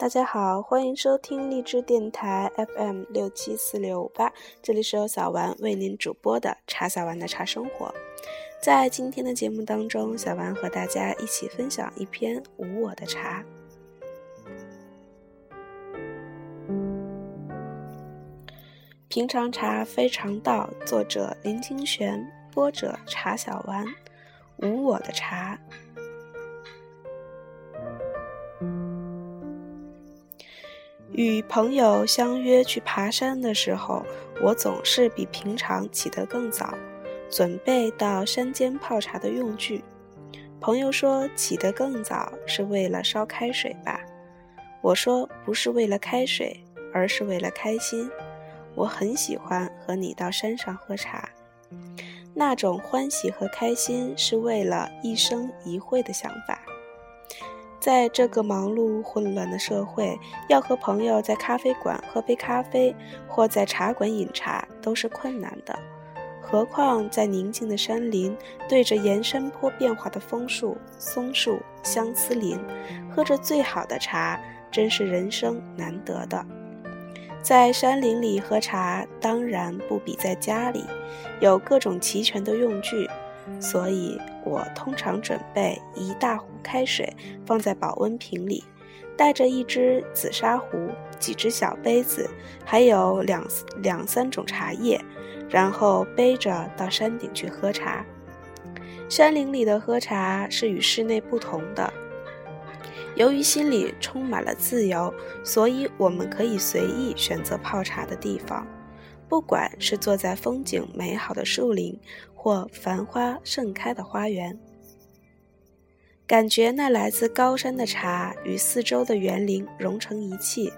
大家好，欢迎收听荔枝电台 FM 六七四六五八，这里是由小丸为您主播的茶小丸的茶生活。在今天的节目当中，小丸和大家一起分享一篇无我的茶。平常茶非常道，作者林清玄，播者茶小丸，无我的茶。与朋友相约去爬山的时候，我总是比平常起得更早，准备到山间泡茶的用具。朋友说起得更早是为了烧开水吧？我说不是为了开水，而是为了开心。我很喜欢和你到山上喝茶，那种欢喜和开心是为了一生一会的想法。在这个忙碌混乱的社会，要和朋友在咖啡馆喝杯咖啡，或在茶馆饮茶，都是困难的。何况在宁静的山林，对着沿山坡变化的枫树、松树、相思林，喝着最好的茶，真是人生难得的。在山林里喝茶，当然不比在家里，有各种齐全的用具。所以我通常准备一大壶开水放在保温瓶里，带着一只紫砂壶、几只小杯子，还有两两三种茶叶，然后背着到山顶去喝茶。山林里的喝茶是与室内不同的，由于心里充满了自由，所以我们可以随意选择泡茶的地方。不管是坐在风景美好的树林，或繁花盛开的花园，感觉那来自高山的茶与四周的园林融成一气，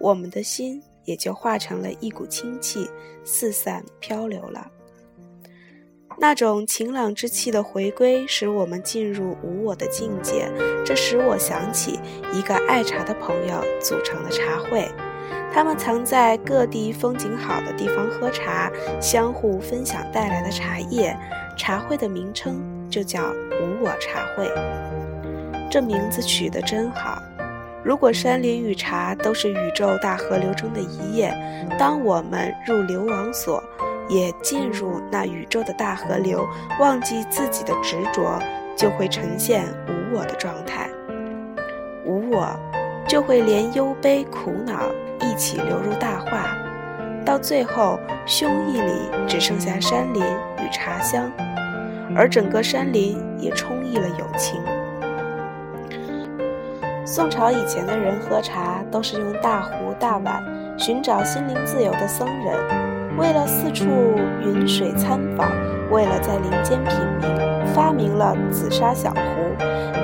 我们的心也就化成了一股清气，四散漂流了。那种晴朗之气的回归，使我们进入无我的境界。这使我想起一个爱茶的朋友组成的茶会。他们藏在各地风景好的地方喝茶，相互分享带来的茶叶。茶会的名称就叫“无我茶会”，这名字取得真好。如果山林与茶都是宇宙大河流中的一叶，当我们入流亡所，也进入那宇宙的大河流，忘记自己的执着，就会呈现无我的状态。无我，就会连忧悲苦恼。一起流入大化，到最后，胸臆里只剩下山林与茶香，而整个山林也充溢了友情。宋朝以前的人喝茶都是用大壶大碗，寻找心灵自由的僧人，为了四处云水参访，为了在林间品茗，发明了紫砂小壶，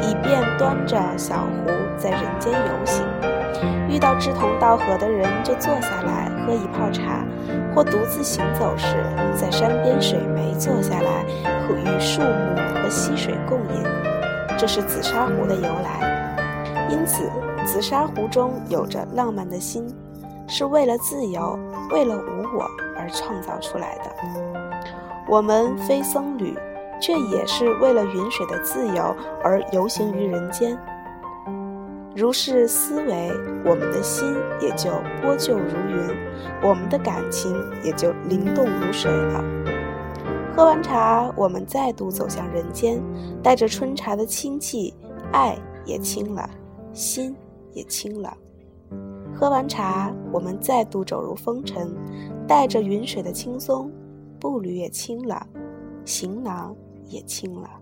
以便端着小壶在人间游行。遇到志同道合的人，就坐下来喝一泡茶；或独自行走时，在山边水湄坐下来，和与树木和溪水共饮。这是紫砂壶的由来。因此，紫砂壶中有着浪漫的心，是为了自由、为了无我而创造出来的。我们非僧侣，却也是为了云水的自由而游行于人间。如是思维，我们的心也就波旧如云，我们的感情也就灵动如水了。喝完茶，我们再度走向人间，带着春茶的清气，爱也清了，心也清了。喝完茶，我们再度走入风尘，带着云水的轻松，步履也轻了，行囊也轻了。